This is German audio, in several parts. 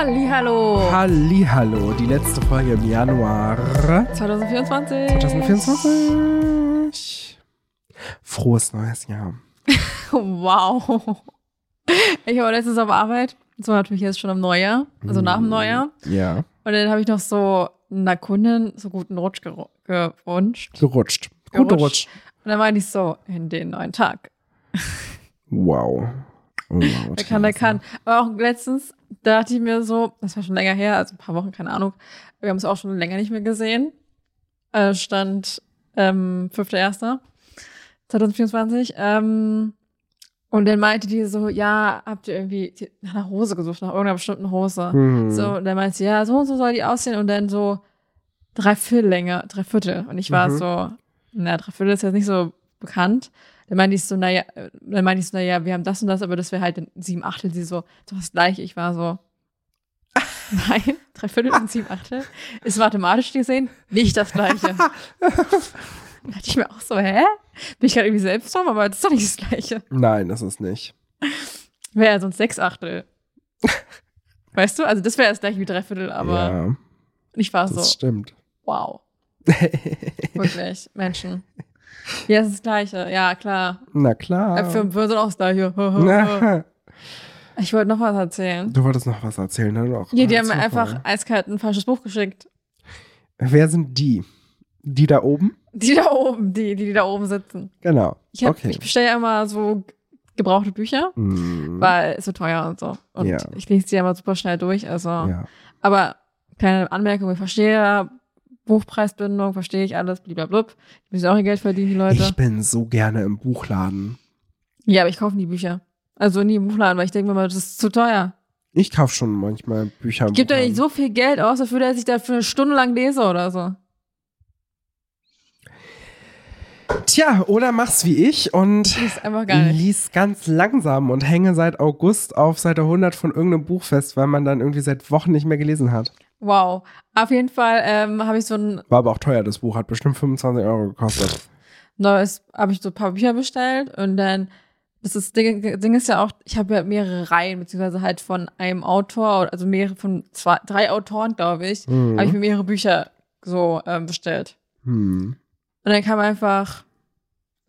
Hallihallo. Hallihallo, die letzte Folge im Januar 2024. 2024. Frohes neues Jahr. Wow. Ich war letztens auf Arbeit. Das war natürlich jetzt schon im Neujahr, also nach dem Neujahr. Ja. Und dann habe ich noch so einer Kundin so guten Rutsch geru- gewünscht. Gerutscht. Guter Gerutscht. Rutsch. Und dann meinte ich so, in den neuen Tag. Wow. Wow Der kann, der kann. Aber auch letztens dachte ich mir so, das war schon länger her, also ein paar Wochen, keine Ahnung. Wir haben es auch schon länger nicht mehr gesehen. Äh, stand ähm, 5.1.2024. Ähm, und dann meinte die so, ja, habt ihr irgendwie nach einer Hose gesucht, nach irgendeiner bestimmten Hose. Hm. So, und dann meinte sie, ja, so und so soll die aussehen. Und dann so drei Viertel Und ich war Mhm. so, na, drei Viertel ist jetzt nicht so bekannt. Dann meinte ich so, naja, äh, dann meinte ich so, naja, wir haben das und das, aber das wäre halt in sieben Achtel. Sie so, doch das gleiche. Ich war so, nein, drei Viertel und sieben Achtel ist mathematisch gesehen nicht das gleiche. Da dachte ich mir auch so, hä? Bin ich gerade irgendwie selbst drauf, aber das ist doch nicht das gleiche. Nein, das ist nicht. Wäre ja sonst sechs Achtel. Weißt du? Also das wäre das gleiche wie drei Viertel, aber ja, ich war das so, stimmt. wow. Wirklich, Menschen. Ja, es ist das Gleiche. Ja, klar. Na klar. Äpfel und Birnen sind auch das Gleiche. Ich wollte noch was erzählen. du wolltest noch was erzählen, ne? Doch. Ja, die haben mir einfach eiskalt ein falsches Buch geschickt. Wer sind die? Die da oben? Die da oben, die, die, die da oben sitzen. Genau. Ich, hab- okay. ich bestelle ja immer so gebrauchte Bücher, Hm. weil es so teuer und so. Und Ja. ich lese die ja immer super schnell durch. Also, ja. aber kleine Anmerkung, ich verstehe ja Buchpreisbindung, verstehe ich alles, blablabla. Die müssen auch ihr Geld verdienen, die Leute. Ich bin so gerne im Buchladen. ja, aber ich kaufe nie Bücher. Also nie im Buchladen, weil ich denke mir mal, das ist zu teuer. Ich kaufe schon manchmal Bücher im Ich da Buchladen. nicht so viel Geld aus, dafür, dass ich da für eine Stunde lang lese oder so. Tja, oder mach's wie ich und lies ganz langsam und hänge seit August auf Seite 100 von irgendeinem Buch fest, weil man dann irgendwie seit Wochen nicht mehr gelesen hat. Wow. Auf jeden Fall ähm, habe ich so ein War aber auch teuer, das Buch hat bestimmt 25 Euro gekostet. neues, habe ich so ein paar Bücher bestellt und dann, das ist, Ding, Ding ist ja auch, ich habe ja mehrere Reihen, beziehungsweise halt von einem Autor, also mehrere von zwei, drei Autoren, glaube ich, Mhm. habe ich mir mehrere Bücher so ähm, bestellt. Hm. Und dann kam einfach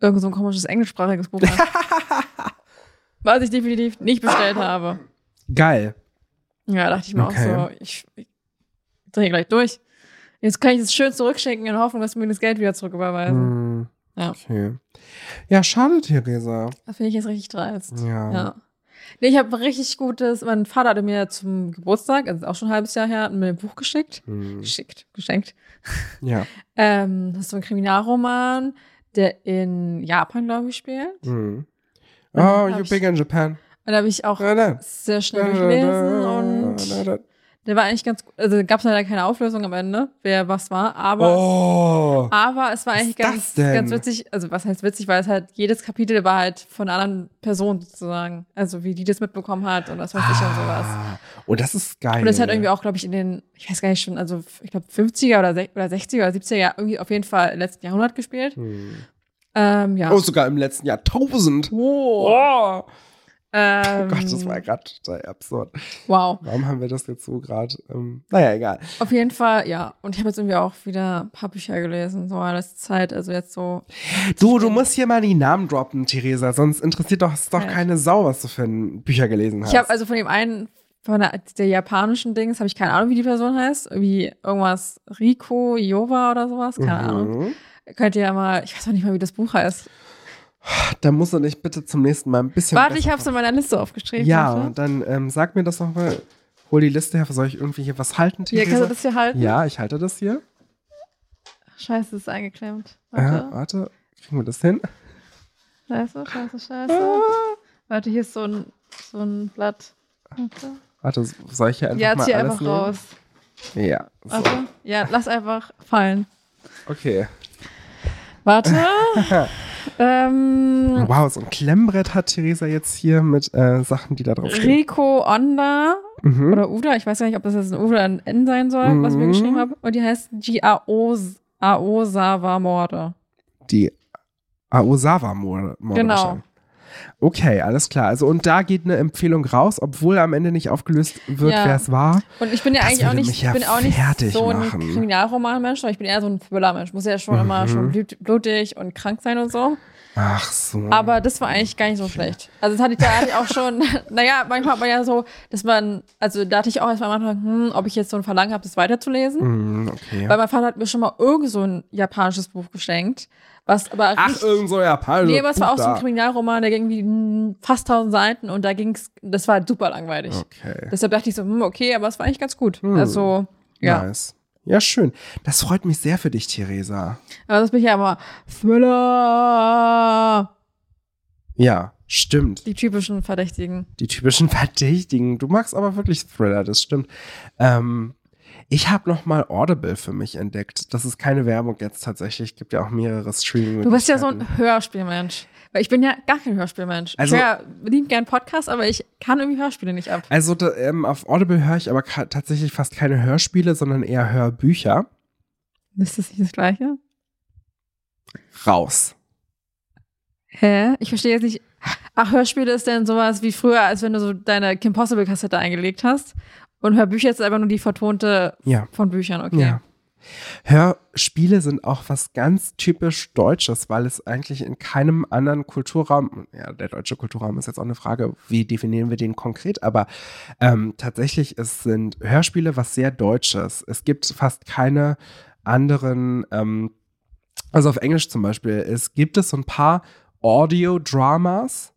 irgend so ein komisches englischsprachiges Buch was ich definitiv nicht bestellt habe. Geil. Ja, dachte ich mir Okay. auch so, ich, ich drehe gleich durch. Jetzt kann ich es schön zurückschicken in Hoffnung, dass sie mir das Geld wieder zurücküberweisen. Hm. Ja. Okay. Ja, schade, Theresa. Das finde ich jetzt richtig dreist. Ja. Ja. Nee, ich habe richtig gutes, mein Vater hatte mir zum Geburtstag, also auch schon ein halbes Jahr her, mir ein Buch geschickt. Hm. Geschickt, geschenkt. Ja. Ähm, das ist so ein Kriminalroman, der in Japan, glaube ich, spielt. Und Oh, hab you ich- big in Japan. Und da habe ich auch Da, da. sehr schnell Da, da, durchlesen da, und da, da. Der war eigentlich ganz gut. Also gab es leider keine Auflösung am Ende, wer was war, aber Oh. Aber es war eigentlich ganz, das ganz witzig. Also, was heißt witzig, weil es halt, jedes Kapitel war halt von einer anderen Person sozusagen. Also, wie die das mitbekommen hat und was weiß ich und sowas. Ah. Oh, das ist geil. Und das hat irgendwie auch, glaube ich, in den, ich weiß gar nicht schon, also, ich glaube, 50er oder, sech- oder 60er oder 70er, ja, irgendwie auf jeden Fall im letzten Jahrhundert gespielt. Hm. Ähm, ja. Oh, sogar im letzten Jahrtausend. Oh. Oh. Ähm, Oh Gott, das war gerade total absurd. Wow. Warum haben wir das jetzt so gerade? Ähm, naja, egal. Auf jeden Fall, ja. Und ich habe jetzt irgendwie auch wieder ein paar Bücher gelesen, so alles Zeit. Also jetzt so. Du, du musst hier mal die Namen droppen, Theresa, sonst interessiert doch, doch Ja. keine Sau, was du für ein Bücher gelesen hast. Ich habe also von dem einen, von der, der japanischen Dings, habe ich keine Ahnung, wie die Person heißt. Wie irgendwas Riko Iova oder sowas. Keine Ahnung. Mhm. Könnt ihr ja mal, ich weiß auch nicht mal, wie das Buch heißt. Da musst du dich bitte zum nächsten Mal ein bisschen. Warte, ich habe es in meiner Liste aufgeschrieben. Ja, warte. dann ähm, sag mir das noch mal. Hol die Liste her. Soll ich irgendwie hier was halten, Hier, Theresa? kannst du das hier halten? ja, ich halte das hier. Scheiße, das ist eingeklemmt. Äh, Warte. warte, kriegen wir das hin? Scheiße, scheiße, scheiße. Warte, hier ist so ein, so ein Blatt. Warte. Warte, soll ich hier einfach Ja, mal zieh alles einfach nehmen? raus. Ja, so. Warte. Ja, lass einfach fallen. okay. Warte. ähm, Wow, so ein Klemmbrett hat Theresa jetzt hier mit äh, Sachen, die da drauf stehen. Rico Onda Mhm. oder Uda, ich weiß gar nicht, ob das jetzt ein U oder ein N sein soll, was ich mir Mhm. geschrieben habe. Und die heißt Aosawa Morde. Die Aosawa-Morde. Genau. Okay, alles klar. Also und da geht eine Empfehlung raus, obwohl am Ende nicht aufgelöst wird, Ja. wer es war. Und ich bin ja Das eigentlich auch nicht, ja ich bin auch nicht fertig so ein. Kriminalroman-Mensch, sondern ich bin eher so ein Thriller-Mensch. Muss ja schon immer Mhm. schon blut- blutig und krank sein und so. Ach so. Aber das war eigentlich gar nicht so schlecht. Also das hatte ich da hatte ich auch schon, naja, manchmal hat man ja so, dass man, also da hatte ich auch erstmal am Anfang, hm, ob ich jetzt so ein Verlangen habe, das weiterzulesen. Hm, okay. Weil mein Vater hat mir schon mal irgend so ein japanisches Buch geschenkt, was aber Ach, richtig- irgend so Japaner. Nee, aber es war auch so ein. Kriminalroman, der ging irgendwie hm, fast 1000 Seiten und da ging's, das war super langweilig. Okay. Deshalb dachte ich so, hm, okay, aber es war eigentlich ganz gut. Also, ja. Nice. Ja, schön. Das freut mich sehr für dich, Theresa. Aber das bin ich ja immer Thriller. Ja, stimmt. Die typischen Verdächtigen. Die typischen Verdächtigen. Du magst aber wirklich Thriller, das stimmt. Ähm, ich habe noch mal Audible für mich entdeckt. Das ist keine Werbung jetzt tatsächlich. Gibt ja auch mehrere streaming Du bist ja so ein Hörspielmensch. Weil ich bin ja gar kein Hörspielmensch. Also- ich höre lieb gern Podcasts, aber ich kann irgendwie Hörspiele nicht ab. Also da, ähm, auf Audible höre ich aber tatsächlich fast keine Hörspiele, sondern eher Hörbücher. Ist das nicht das Gleiche? Raus. Hä? Ich verstehe jetzt nicht. Ach, Hörspiele ist denn sowas wie früher, als wenn du so deine Kim Possible Kassette eingelegt hast. Und Hörbücher ist einfach nur die vertonte Ja. von Büchern, okay. Ja. Hörspiele sind auch was ganz typisch Deutsches, weil es eigentlich in keinem anderen Kulturraum, ja, der deutsche Kulturraum ist jetzt auch eine Frage, wie definieren wir den konkret, aber ähm, tatsächlich es sind Hörspiele was sehr Deutsches. Es gibt fast keine anderen, ähm, also auf Englisch zum Beispiel, es gibt es so ein paar Audio-Dramas,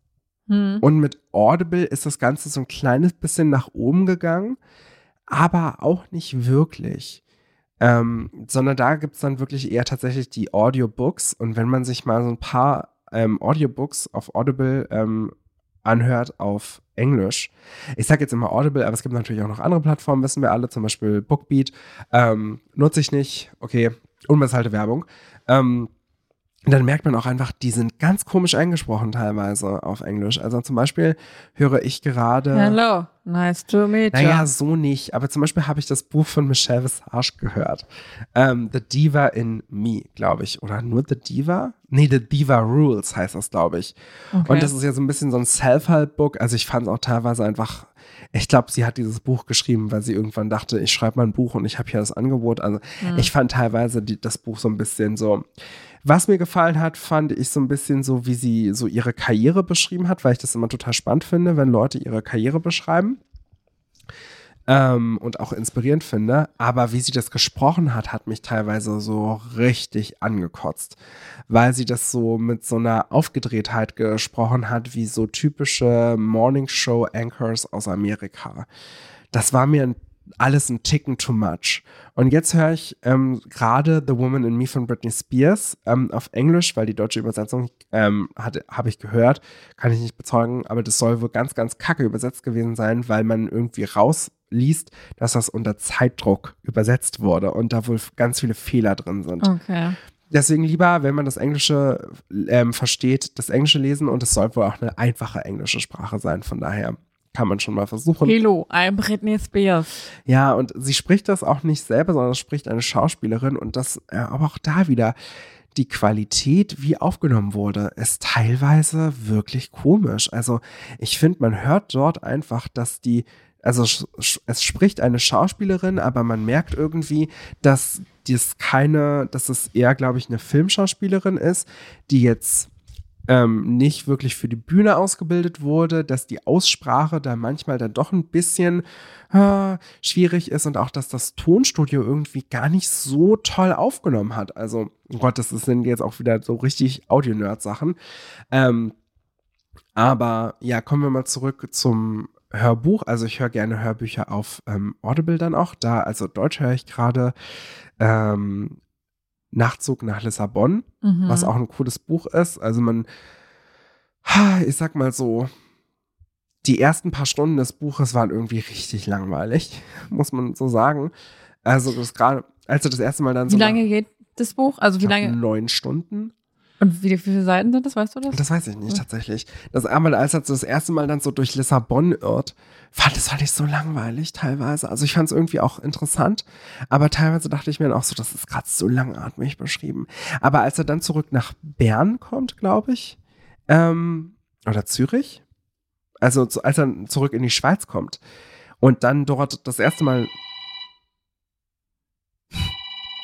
Hm. und mit Audible ist das Ganze so ein kleines bisschen nach oben gegangen, aber auch nicht wirklich. Ähm, sondern da gibt es dann wirklich eher tatsächlich die Audiobooks. Und wenn man sich mal so ein paar ähm, Audiobooks auf Audible ähm, anhört auf Englisch, ich sage jetzt immer Audible, aber es gibt natürlich auch noch andere Plattformen, wissen wir alle, zum Beispiel Bookbeat, ähm, nutze ich nicht, okay, unbezahlte Werbung. Ähm, dann merkt man auch einfach, die sind ganz komisch eingesprochen teilweise auf Englisch. Also zum Beispiel höre ich gerade. Hello, nice to meet you. Naja, so nicht. Aber zum Beispiel habe ich das Buch von Michelle Visage gehört. Ähm, The Diva in Me, glaube ich. Oder nur The Diva? Nee, The Diva Rules heißt das, glaube ich. Okay. Und das ist ja so ein bisschen so ein Self-Help-Book. Also ich fand es auch teilweise einfach, ich glaube, sie hat dieses Buch geschrieben, weil sie irgendwann dachte, ich schreibe mal ein Buch und ich habe hier das Angebot. Also Hm. ich fand teilweise die, das Buch so ein bisschen so. Was mir gefallen hat, fand ich so ein bisschen so, wie sie so ihre Karriere beschrieben hat, weil ich das immer total spannend finde, wenn Leute ihre Karriere beschreiben ähm, und auch inspirierend finde. Aber wie sie das gesprochen hat, hat mich teilweise so richtig angekotzt, weil sie das so mit so einer Aufgedrehtheit gesprochen hat, wie so typische Morning Show Anchors aus Amerika. Das war mir ein alles ein Ticken too much. Und jetzt höre ich ähm, gerade The Woman in Me von Britney Spears ähm, auf Englisch, weil die deutsche Übersetzung ähm, habe ich gehört, kann ich nicht bezeugen, aber das soll wohl ganz, ganz kacke übersetzt gewesen sein, weil man irgendwie rausliest, dass das unter Zeitdruck übersetzt wurde und da wohl ganz viele Fehler drin sind. Okay. Deswegen lieber, wenn man das Englische ähm, versteht, das Englische lesen und es soll wohl auch eine einfache englische Sprache sein. Von daher kann man schon mal versuchen. Hello, I'm Britney Spears. Ja, und sie spricht das auch nicht selber, sondern spricht eine Schauspielerin und das, äh, aber auch da wieder, die Qualität, wie aufgenommen wurde, ist teilweise wirklich komisch. Also ich finde, man hört dort einfach, dass die, also es spricht eine Schauspielerin, aber man merkt irgendwie, dass dies keine, dass es eher, glaube ich, eine Filmschauspielerin ist, die jetzt ähm, nicht wirklich für die Bühne ausgebildet wurde, dass die Aussprache da manchmal dann doch ein bisschen äh, schwierig ist und auch, dass das Tonstudio irgendwie gar nicht so toll aufgenommen hat. Also, oh Gott, das sind jetzt auch wieder so richtig Audio-Nerd-Sachen. Ähm, aber ja, kommen wir mal zurück zum Hörbuch. Also ich höre gerne Hörbücher auf ähm, Audible dann auch. Da, also Deutsch höre ich gerade ähm, Nachtzug nach Lissabon Mhm. was auch ein cooles Buch ist. Also man, ich sag mal so, die ersten paar Stunden des Buches waren irgendwie richtig langweilig, muss man so sagen. Also das gerade, als du das erste Mal dann Wie so lange geht das Buch? Also wie lange? neun Stunden. Und wie, viele Seiten sind das, weißt du das? Das weiß ich nicht tatsächlich. Das aber als er das erste Mal dann so durch Lissabon irrt, fand das fand ich so langweilig teilweise. Also ich fand es irgendwie auch interessant, aber teilweise dachte ich mir dann auch so, das ist gerade so langatmig beschrieben. Aber als er dann zurück nach Bern kommt, glaube ich, ähm, oder Zürich. Also als er zurück in die Schweiz kommt und dann dort das erste Mal.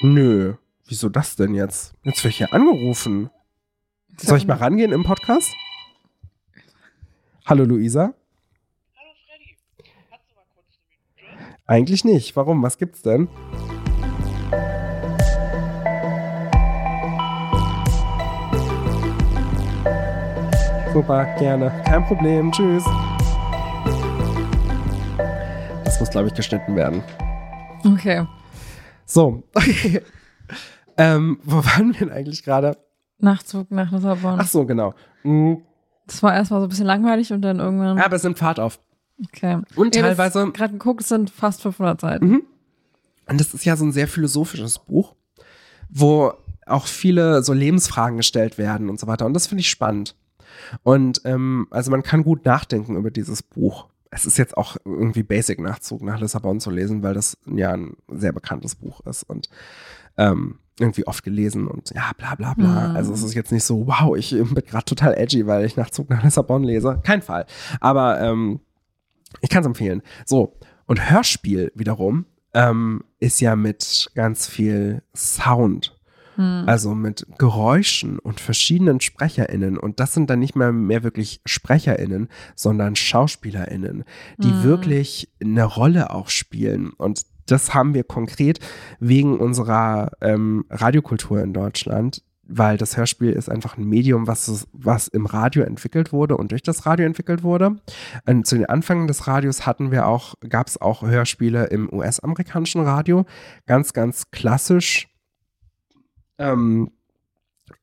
Nö, wieso das denn jetzt? Jetzt werde ich hier angerufen. Soll ich mal rangehen im Podcast? Hallo Luisa? Hallo Freddy, hast du mal kurz eine Minute? Eigentlich nicht. Warum? Was gibt's denn? Super, gerne. Kein Problem. Tschüss. Das muss, glaube ich, geschnitten werden. Okay. So, okay. ähm, wo waren wir denn eigentlich gerade? Nachzug nach Lissabon. Ach so, genau. Mhm. Das war erstmal so ein bisschen langweilig und dann irgendwann. Ja, aber es nimmt Fahrt auf. Okay. Und Ja, teilweise Gerade geguckt, es sind fast 500 Seiten. Mhm. Und das ist ja so ein sehr philosophisches Buch, wo auch viele so Lebensfragen gestellt werden und so weiter. Und das finde ich spannend. Und ähm, also man kann gut nachdenken über dieses Buch. Es ist jetzt auch irgendwie Basic Nachzug nach Lissabon zu lesen, weil das ja ein sehr bekanntes Buch ist und ähm, irgendwie oft gelesen und ja, bla bla bla. Mhm. Also es ist jetzt nicht so, wow, ich bin gerade total edgy, weil ich Nachzug nach Lissabon lese. Kein Fall. Aber ähm, ich kann es empfehlen. So, und Hörspiel wiederum ähm, ist ja mit ganz viel Sound, Hm. also mit Geräuschen und verschiedenen SprecherInnen. Und das sind dann nicht mehr, mehr wirklich SprecherInnen, sondern SchauspielerInnen, die Mhm. wirklich eine Rolle auch spielen. Und das haben wir konkret wegen unserer ähm, Radiokultur in Deutschland, weil das Hörspiel ist einfach ein Medium, was, was im Radio entwickelt wurde und durch das Radio entwickelt wurde. Und zu den Anfängen des Radios hatten wir auch, gab es auch Hörspiele im US-amerikanischen Radio. Ganz, ganz klassisch ähm,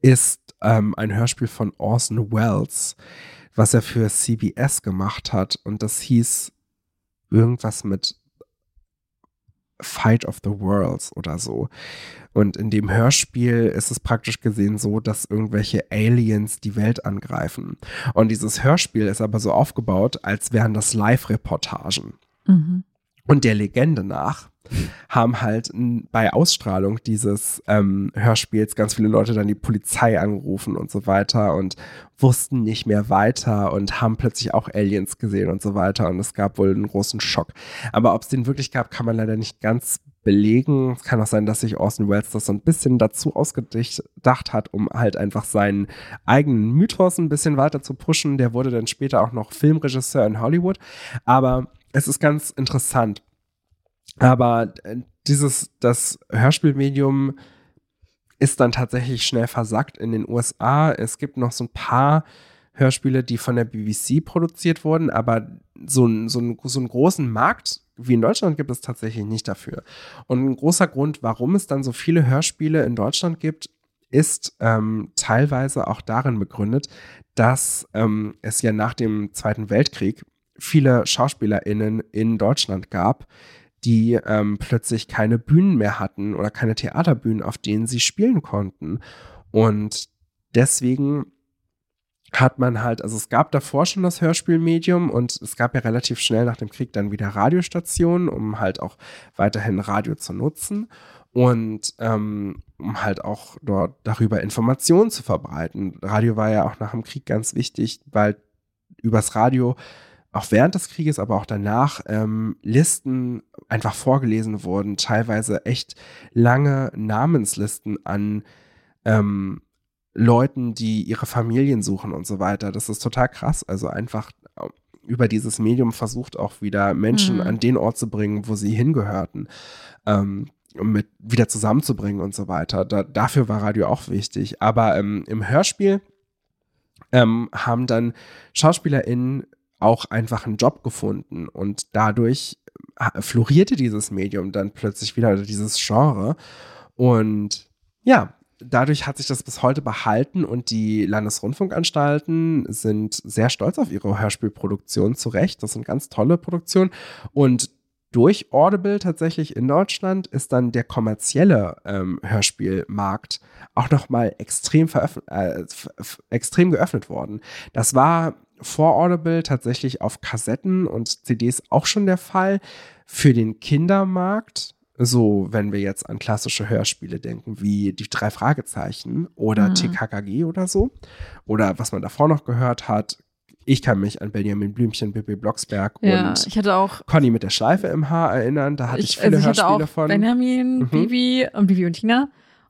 ist ähm, ein Hörspiel von Orson Welles, was er für CBS gemacht hat. Und das hieß irgendwas mit Fight of the Worlds oder so. Und in dem Hörspiel ist es praktisch gesehen so, dass irgendwelche Aliens die Welt angreifen. Und dieses Hörspiel ist aber so aufgebaut, als wären das Live-Reportagen. Mhm. Und der Legende nach haben halt bei Ausstrahlung dieses ähm, Hörspiels ganz viele Leute dann die Polizei angerufen und so weiter und wussten nicht mehr weiter und haben plötzlich auch Aliens gesehen und so weiter. Und es gab wohl einen großen Schock. Aber ob es den wirklich gab, kann man leider nicht ganz belegen. Es kann auch sein, dass sich Orson Welles das so ein bisschen dazu ausgedacht hat, um halt einfach seinen eigenen Mythos ein bisschen weiter zu pushen. Der wurde dann später auch noch Filmregisseur in Hollywood. Aber es ist ganz interessant. Aber äh, dieses, das Hörspielmedium ist dann tatsächlich schnell versackt in den USA. Es gibt noch so ein paar Hörspiele, die von der BBC produziert wurden, aber so, ein, so, ein, so einen großen Markt wie in Deutschland gibt es tatsächlich nicht dafür. Und ein großer Grund, warum es dann so viele Hörspiele in Deutschland gibt, ist ähm, teilweise auch darin begründet, dass ähm, es ja nach dem Zweiten Weltkrieg viele SchauspielerInnen in Deutschland gab, die ähm, plötzlich keine Bühnen mehr hatten oder keine Theaterbühnen, auf denen sie spielen konnten. Und deswegen hat man halt, also es gab davor schon das Hörspielmedium und es gab ja relativ schnell nach dem Krieg dann wieder Radiostationen, um halt auch weiterhin Radio zu nutzen und ähm, um halt auch dort darüber Informationen zu verbreiten. Radio war ja auch nach dem Krieg ganz wichtig, weil übers Radio auch während des Krieges, aber auch danach ähm, Listen einfach vorgelesen wurden, teilweise echt lange Namenslisten an ähm, Leuten, die ihre Familien suchen und so weiter. Das ist total krass. Also einfach äh, über dieses Medium versucht auch wieder Menschen Mhm. an den Ort zu bringen, wo sie hingehörten. Ähm, um mit wieder zusammenzubringen und so weiter. Da, dafür war Radio auch wichtig. Aber ähm, im Hörspiel ähm, haben dann SchauspielerInnen auch einfach einen Job gefunden und dadurch äh, florierte dieses Medium dann plötzlich wieder, oder dieses Genre. Und ja, dadurch hat sich das bis heute behalten und die Landesrundfunkanstalten sind sehr stolz auf ihre Hörspielproduktion, zu Recht. Das sind ganz tolle Produktionen. Und durch Audible tatsächlich in Deutschland ist dann der kommerzielle ähm, Hörspielmarkt auch nochmal extrem, äh, extrem geöffnet worden. Das war vor Audible tatsächlich auf Kassetten und CDs auch schon der Fall. Für den Kindermarkt, so wenn wir jetzt an klassische Hörspiele denken, wie die drei Fragezeichen oder Mhm. TKKG oder so, oder was man davor noch gehört hat, ich kann mich an Benjamin Blümchen, Bibi Blocksberg Ja, und ich auch. Conny mit der Schleife im Haar erinnern. Da hatte ich, viele also ich Hörspiele auch von. Benjamin, Mhm. Bibi und Bibi und Tina.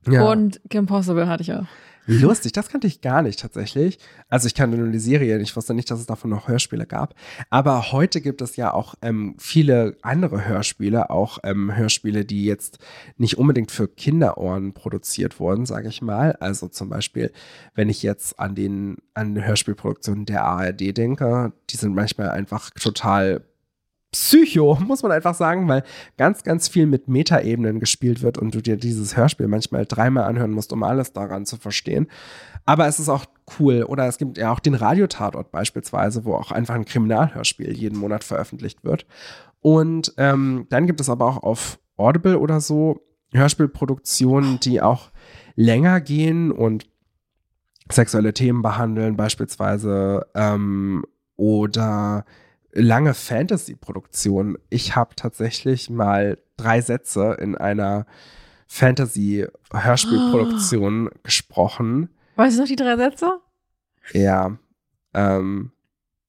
ja. Und Kim Possible hatte ich auch. Lustig, das kannte ich gar nicht tatsächlich. Also ich kannte nur die Serie, ich wusste nicht, dass es davon noch Hörspiele gab. Aber heute gibt es ja auch ähm, viele andere Hörspiele, auch ähm, Hörspiele, die jetzt nicht unbedingt für Kinderohren produziert wurden, sage ich mal. Also zum Beispiel, wenn ich jetzt an den an Hörspielproduktionen der ARD denke, die sind manchmal einfach total Psycho, muss man einfach sagen, weil ganz, ganz viel mit Metaebenen gespielt wird und du dir dieses Hörspiel manchmal dreimal anhören musst, um alles daran zu verstehen. Aber es ist auch cool. Oder es gibt ja auch den Radiotatort beispielsweise, wo auch einfach ein Kriminalhörspiel jeden Monat veröffentlicht wird. Und ähm, dann gibt es aber auch auf Audible oder so Hörspielproduktionen, die auch länger gehen und sexuelle Themen behandeln, beispielsweise ähm, oder lange Fantasy-Produktionen. Ich habe tatsächlich mal drei Sätze in einer Fantasy-Hörspielproduktion gesprochen. Weißt du noch die drei Sätze? Ja, ähm,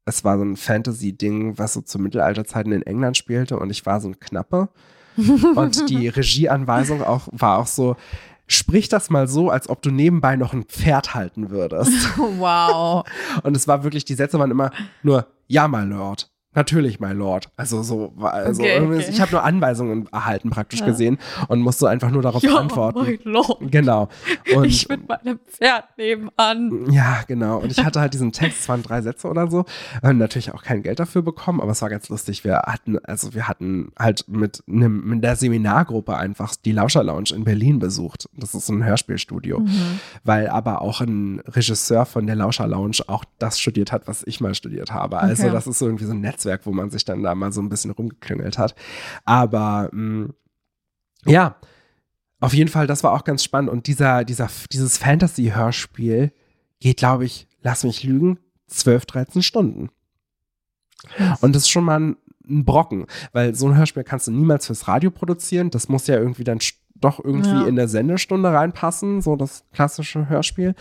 es war so ein Fantasy-Ding, was so zu Mittelalterzeiten in England spielte und ich war so ein Knappe. Und die Regieanweisung auch, war auch so, sprich das mal so, als ob du nebenbei noch ein Pferd halten würdest. wow. Und es war wirklich, die Sätze waren immer nur, ja, my lord. Natürlich, my lord. Also so, also Okay, okay. ich habe nur Anweisungen erhalten praktisch Ja. gesehen und musste einfach nur darauf ja, antworten. mein Lord. Genau. Und ich mit meinem Pferd nebenan. ja, genau. Und ich hatte halt diesen Text, es waren drei Sätze oder so, äh, natürlich auch kein Geld dafür bekommen, aber es war ganz lustig. Wir hatten, also wir hatten halt mit, einem, mit der Seminargruppe einfach die Lauscher Lounge in Berlin besucht. Das ist so ein Hörspielstudio, Mhm. weil aber auch ein Regisseur von der Lauscher Lounge auch das studiert hat, was ich mal studiert habe. Also Okay. das ist so irgendwie so ein Netzwerk, wo man sich dann da mal so ein bisschen rumgeklüngelt hat. Aber mh, ja, auf jeden Fall, das war auch ganz spannend. Und dieser, dieser, dieses Fantasy-Hörspiel geht, glaube ich, lass mich lügen, 12, 13 Stunden. Und das ist schon mal ein, ein Brocken, weil so ein Hörspiel kannst du niemals fürs Radio produzieren. Das muss ja irgendwie dann doch irgendwie Ja. in der Sendestunde reinpassen, so das klassische Hörspiel.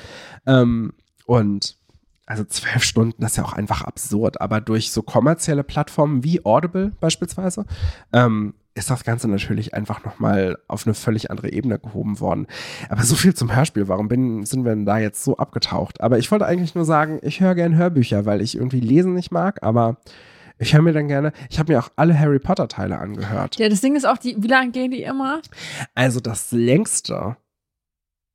Ähm, und also zwölf Stunden, das ist ja auch einfach absurd. Aber durch so kommerzielle Plattformen wie Audible beispielsweise ähm, ist das Ganze natürlich einfach nochmal auf eine völlig andere Ebene gehoben worden. Aber so viel zum Hörspiel. Warum bin, sind wir denn da jetzt so abgetaucht? Aber ich wollte eigentlich nur sagen, ich höre gerne Hörbücher, weil ich irgendwie lesen nicht mag, aber ich höre mir dann gerne, ich habe mir auch alle Harry Potter Teile angehört. Ja, das Ding ist auch, die, wie lange gehen die immer? Also das längste,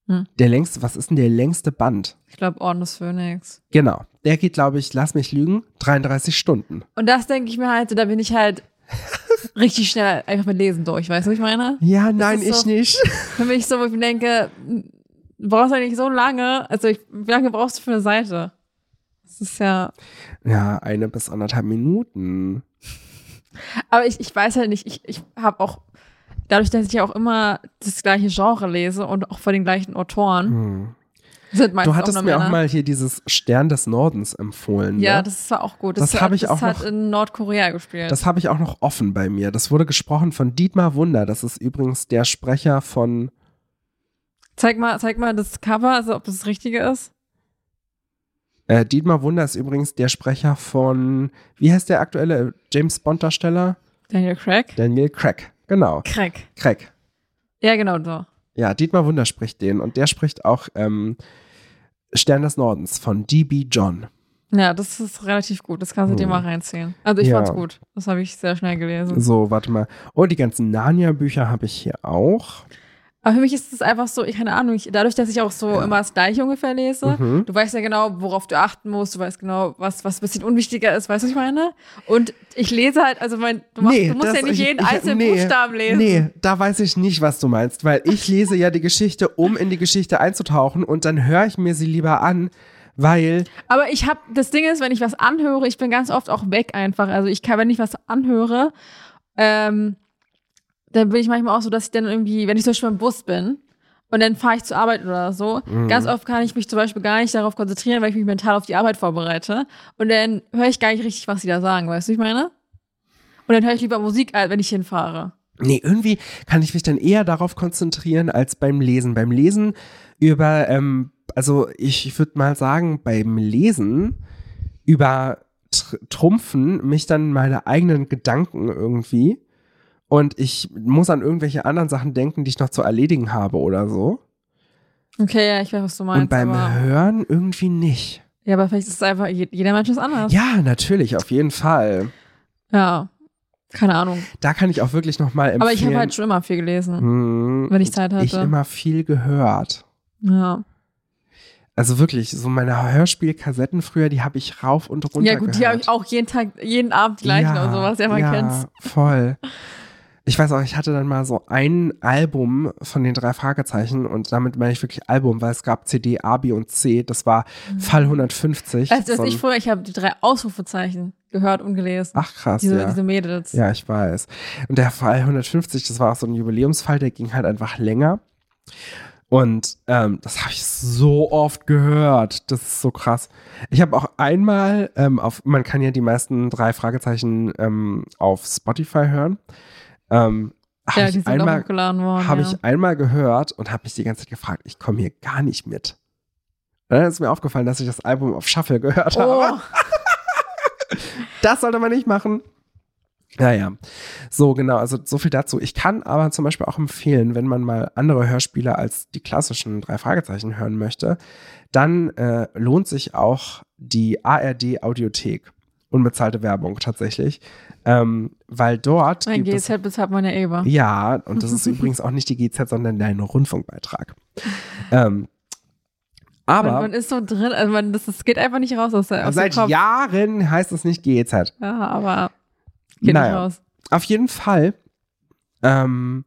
Hm. der längste, was ist denn der längste Band? Ich glaube, Orden des Phönix. Genau, der geht, glaube ich, lass mich lügen, 33 Stunden. Und das denke ich mir halt, da bin ich halt richtig schnell einfach mit Lesen durch, weißt du, was ich meine? Ja, nein, ich so- nicht. Für mich so, wo ich mir denke, du brauchst ja nicht so lange, also ich, wie lange brauchst du für eine Seite? Das ist ja, Ja, eine bis anderthalb Minuten. aber ich, ich weiß halt nicht, ich, ich habe auch, dadurch, dass ich ja auch immer das gleiche Genre lese und auch von den gleichen Autoren, Hm. sind meistens Du hattest auch mir auch mal hier dieses Stern des Nordens empfohlen. Ja, ne? das war auch gut. Das hat- hab ich das auch hat noch- in Nordkorea gespielt. Das habe ich auch noch offen bei mir. Das wurde gesprochen von Dietmar Wunder. Das ist übrigens der Sprecher von. zeig mal, zeig mal das Cover, also ob das das Richtige ist. Äh, Dietmar Wunder ist übrigens der Sprecher von. Wie heißt der aktuelle James Bond-Darsteller? Daniel Craig. Daniel Craig. Genau. Craig. Craig. Ja, genau so. Ja, Dietmar Wunder spricht den. Und der spricht auch ähm, Stern des Nordens von D.B. John. Ja, das ist relativ gut. Das kannst du dir Hm. mal reinziehen. Also ich Ja. fand's gut. Das habe ich sehr schnell gelesen. So, warte mal. Oh, die ganzen Narnia-Bücher habe ich hier auch. Aber für mich ist es einfach so, ich keine Ahnung, ich, dadurch, dass ich auch so immer das Gleiche ungefähr lese, Mhm. du weißt ja genau, worauf du achten musst, du weißt genau, was, was ein bisschen unwichtiger ist, weißt du, was ich meine? Und ich lese halt, also mein, du, machst, du musst ja nicht ich- jeden ich- einzelnen nee, Buchstaben lesen. Nee, da weiß ich nicht, was du meinst, weil ich lese ja die Geschichte, um in die Geschichte einzutauchen und dann höre ich mir sie lieber an, weil Aber ich habe, das Ding ist, wenn ich was anhöre, ich bin ganz oft auch weg einfach. Also ich kann, wenn ich was anhöre, ähm, dann bin ich manchmal auch so, dass ich dann irgendwie, wenn ich zum Beispiel im Bus bin und dann fahre ich zur Arbeit oder so, Mhm. ganz oft kann ich mich zum Beispiel gar nicht darauf konzentrieren, weil ich mich mental auf die Arbeit vorbereite. Und dann höre ich gar nicht richtig, was sie da sagen, weißt du, wie ich meine? Und dann höre ich lieber Musik, als wenn ich hinfahre. Nee, irgendwie kann ich mich dann eher darauf konzentrieren als beim Lesen. Beim Lesen über, ähm, also ich würde mal sagen, beim Lesen übertrumpfen mich dann meine eigenen Gedanken irgendwie und ich muss an irgendwelche anderen Sachen denken, die ich noch zu erledigen habe oder so. Okay, ja, ich weiß, was du meinst. und beim Hören irgendwie nicht. ja, aber vielleicht ist es einfach, je- jeder Mensch ist anders. Ja, natürlich, auf jeden Fall. Ja. Keine Ahnung. Da kann ich auch wirklich noch mal empfehlen. Aber ich habe halt schon immer viel gelesen, hm, wenn ich Zeit hatte. ich immer viel gehört. ja. Also wirklich, so meine Hörspielkassetten früher, die habe ich rauf und runter ja, gut, die habe ich auch jeden Tag, jeden Abend gleich ja, und sowas, ja, man ja, kennt's. voll. Ich weiß auch, ich hatte dann mal so ein Album von den drei Fragezeichen und damit meine ich wirklich Album, weil es gab CD, A, B und C. Das war Fall 150. Weißt du, so ich vorher, ich habe die drei Ausrufezeichen gehört und gelesen. Ach krass, diese, ja. diese Mädels. Ja, ich weiß. Und der Fall 150, das war auch so ein Jubiläumsfall, der ging halt einfach länger. Und ähm, das habe ich so oft gehört. Das ist so krass. Ich habe auch einmal ähm, auf, man kann ja die meisten drei Fragezeichen ähm, auf Spotify hören. Ähm, hab Ja, ich einmal, worden. habe ja. ich einmal gehört und habe mich die ganze Zeit gefragt, ich komme hier gar nicht mit. Und dann ist mir aufgefallen, dass ich das Album auf Shuffle gehört habe. Oh, Das sollte man nicht machen. Naja, so genau, also so viel dazu. Ich kann aber zum Beispiel auch empfehlen, wenn man mal andere Hörspiele als die klassischen drei Fragezeichen hören möchte, dann äh, lohnt sich auch die ARD Audiothek. Unbezahlte Werbung tatsächlich. Ähm, weil dort mein gibt es GZ bezahlt man ja eh über. ja, und das ist übrigens auch nicht die GZ, sondern dein Rundfunkbeitrag. Ähm, Man, aber man ist so drin, also man, das, das geht einfach nicht raus aus der aus seit. Jahren heißt es nicht GEZ. Ja, aber geht Naja. nicht raus. Auf jeden Fall ähm,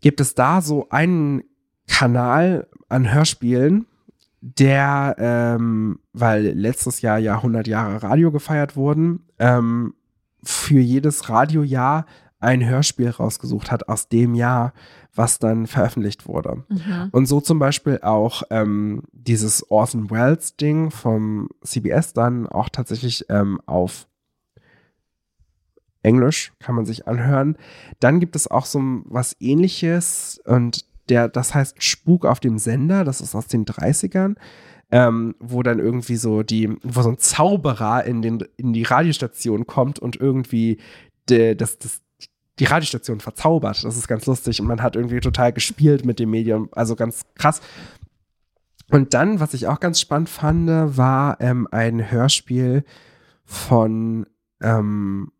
gibt es da so einen Kanal an Hörspielen, der, ähm, weil letztes Jahr ja 100 Jahre Radio gefeiert wurden, ähm, für jedes Radiojahr ein Hörspiel rausgesucht hat aus dem Jahr, was dann veröffentlicht wurde. Mhm. Und so zum Beispiel auch ähm, dieses Orson Welles Ding vom CBS dann auch tatsächlich ähm, auf Englisch kann man sich anhören. Dann gibt es auch so was ähnliches und der, das heißt Spuk auf dem Sender, das ist aus den 30ern, ähm, wo dann irgendwie so die, wo so ein Zauberer in, den, in die Radiostation kommt und irgendwie de, das, das, die Radiostation verzaubert. Das ist ganz lustig und man hat irgendwie total gespielt mit dem Medium, also ganz krass. Und dann, was ich auch ganz spannend fand, war ähm, ein Hörspiel von, ähm,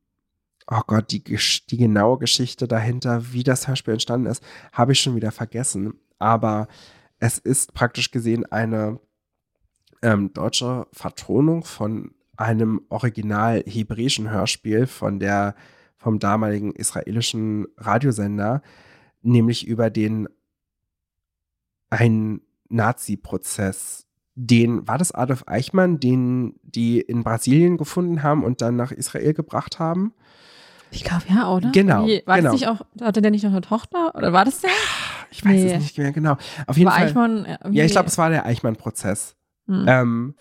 oh Gott, die, die genaue Geschichte dahinter, wie das Hörspiel entstanden ist, habe ich schon wieder vergessen. Aber es ist praktisch gesehen eine ähm, deutsche Vertonung von einem original hebräischen Hörspiel von der, vom damaligen israelischen Radiosender, nämlich über den einen Nazi-Prozess. Den, war das Adolf Eichmann, den die in Brasilien gefunden haben und dann nach Israel gebracht haben? Ich glaube ja, oder? Genau, Wie, war genau. das nicht auch, hatte der nicht noch eine Tochter? Oder war das der? Ich weiß Nee. es nicht mehr genau. Auf jeden war Fall. Eichmann, äh, ja, ich glaube, es war der Eichmann-Prozess. Hm. Ähm,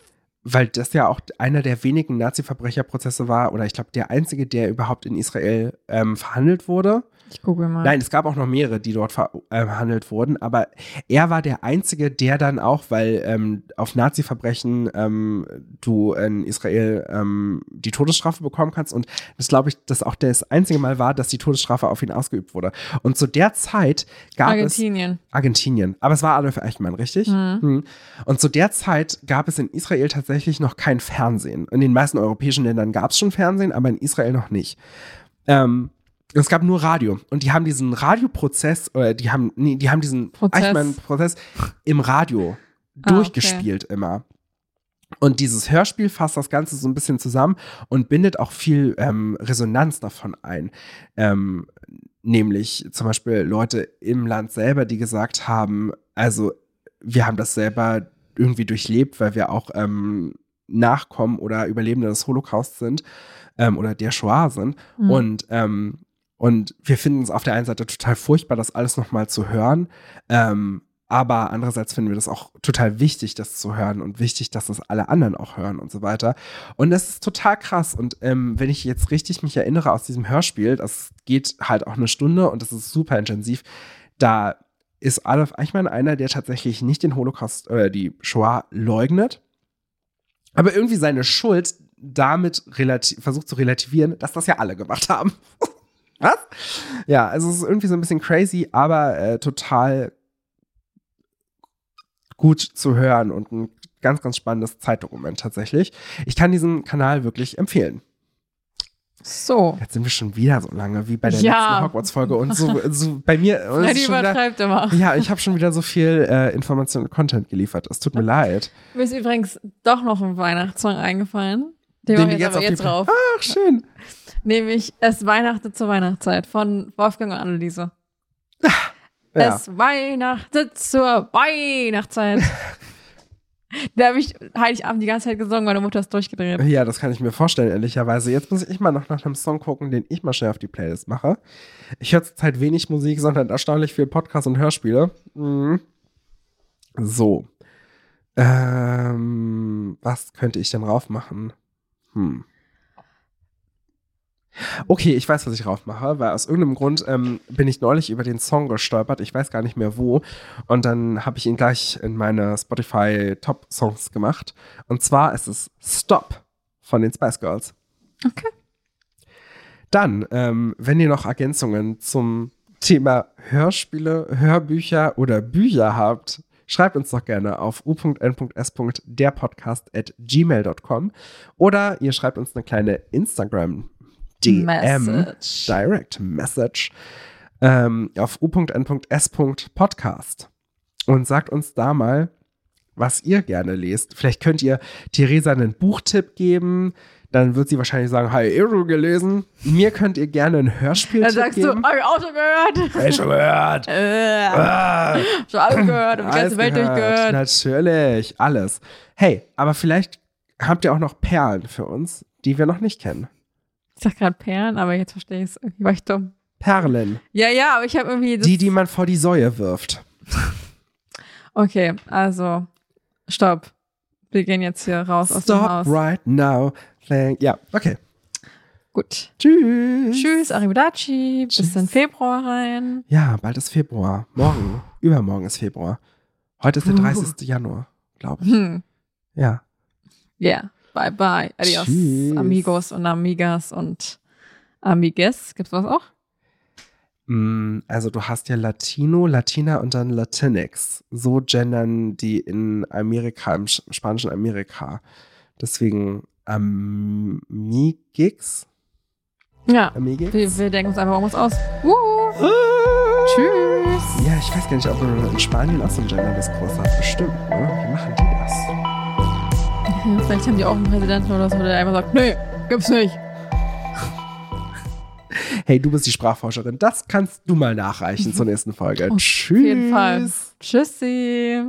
weil das ja auch einer der wenigen Nazi-Verbrecherprozesse war, oder ich glaube, der einzige, der überhaupt in Israel ähm, verhandelt wurde. Ich gucke mal. Nein, es gab auch noch mehrere, die dort äh, verhandelt wurden, aber er war der Einzige, der dann auch, weil ähm, auf Nazi-Verbrechen ähm, du in Israel ähm, die Todesstrafe bekommen kannst und das glaube ich, das auch das einzige Mal war, dass die Todesstrafe auf ihn ausgeübt wurde. Und zu der Zeit gab es Argentinien. Argentinien. Aber es war Adolf Eichmann, richtig? Mhm. Mhm. Und zu der Zeit gab es in Israel tatsächlich noch kein Fernsehen. In den meisten europäischen Ländern gab es schon Fernsehen, aber in Israel noch nicht. Ähm, es gab nur Radio. Und die haben diesen Radioprozess, oder die haben, nee, die haben diesen Prozess. Eichmann-Prozess im Radio Ah, okay. durchgespielt immer. Und dieses Hörspiel fasst das Ganze so ein bisschen zusammen und bindet auch viel ähm, Resonanz davon ein. Ähm, nämlich zum Beispiel Leute im Land selber, die gesagt haben, also wir haben das selber irgendwie durchlebt, weil wir auch ähm, Nachkommen oder Überlebende des Holocaust sind ähm, oder der Shoah sind. Mhm. Und, ähm, und wir finden es auf der einen Seite total furchtbar, das alles nochmal zu hören. Ähm, aber andererseits finden wir das auch total wichtig, das zu hören und wichtig, dass das alle anderen auch hören und so weiter. Und das ist total krass. Und ähm, wenn ich jetzt richtig mich erinnere aus diesem Hörspiel, das geht halt auch eine Stunde und das ist super intensiv, da ist Adolf Eichmann einer, der tatsächlich nicht den Holocaust oder die Shoah leugnet, aber irgendwie seine Schuld damit relati versucht zu relativieren, dass das ja alle gemacht haben. Was? Ja, also es ist irgendwie so ein bisschen crazy, aber äh, total gut zu hören und ein ganz, ganz spannendes Zeitdokument tatsächlich. Ich kann diesen Kanal wirklich empfehlen. So. Jetzt sind wir schon wieder so lange wie bei der Ja. letzten Hogwarts-Folge und so, so bei mir. es Freddy schon wieder, übertreibt immer. ja, ich habe schon wieder so viel äh, Information und Content geliefert. Es tut mir leid. Mir ist übrigens doch noch ein Weihnachtssong eingefallen. Den, Den mache ich jetzt jetzt jetzt drauf. Ach, schön. Nämlich Es weihnachtet zur Weihnachtszeit von Wolfgang und Anneliese. Ja. Es weihnachtet zur Weihnachtszeit. da habe ich Heiligabend die ganze Zeit gesungen, meine Mutter ist durchgedreht. ja, das kann ich mir vorstellen, ehrlicherweise. Jetzt muss ich mal noch nach einem Song gucken, den ich mal schnell auf die Playlist mache. Ich höre zurzeit wenig Musik, sondern erstaunlich viel Podcast und Hörspiele. Mhm. So. Ähm, was könnte ich denn drauf machen? Hm. Okay, ich weiß, was ich drauf mache, weil aus irgendeinem Grund ähm, bin ich neulich über den Song gestolpert. Ich weiß gar nicht mehr wo. Und dann habe ich ihn gleich in meine Spotify Top Songs gemacht. Und zwar ist es Stop von den Spice Girls. Okay. Dann, ähm, wenn ihr noch Ergänzungen zum Thema Hörspiele, Hörbücher oder Bücher habt, schreibt uns doch gerne auf u.n.s.derpodcast at gmail.com oder ihr schreibt uns eine kleine Instagram DM Message. Direct Message ähm, auf u.n.s.podcast und sagt uns da mal, was ihr gerne lest. Vielleicht könnt ihr Theresa einen Buchtipp geben. Dann wird sie wahrscheinlich sagen, hi, schon gelesen. Mir könnt ihr gerne einen Dann Hörspieltipp sagst du, geben. hab ich auch schon gehört. Hab ich schon gehört. Äh, Ah, schon alles gehört, und die ganze Welt gehört. durchgehört. Natürlich, alles. Hey, aber vielleicht habt ihr auch noch Perlen für uns, die wir noch nicht kennen. Ich sag gerade Perlen, aber jetzt verstehe ich es. Irgendwie war ich dumm. Perlen, Ja, ja, aber ich habe irgendwie. Die, die man vor die Säue wirft. okay, also, stopp. Wir gehen jetzt hier raus aus dem Stop Haus. right now. Ja, okay. Gut. Tschüss. Tschüss, Arrivederci. Bis Tschüss. in Februar rein. Ja, bald ist Februar. Morgen, übermorgen ist Februar. Heute ist der Uh. 30. Januar, glaube ich. Hm. Ja. Ja, bye bye. Adios, Tschüss. amigos und amigas und amigues. Gibt's was auch? Mm, Also du hast ja Latino, Latina und dann Latinx. So gendern die in Amerika, im sch- spanischen Amerika. Deswegen Amigix. Ja. Amigix? Wir, wir denken uns einfach irgendwas aus. Wuhu. Tschüss. Ja, ich weiß gar nicht, ob man in Spanien auch so einen Gender-Diskurs hat. Bestimmt, ne? Wie machen die vielleicht haben die auch einen Präsidenten oder so, der einfach sagt, nee, gibt's nicht. Hey, du bist die Sprachforscherin. Das kannst du mal nachreichen zur nächsten Folge. Auf Tschüss. jeden Fall. Tschüssi.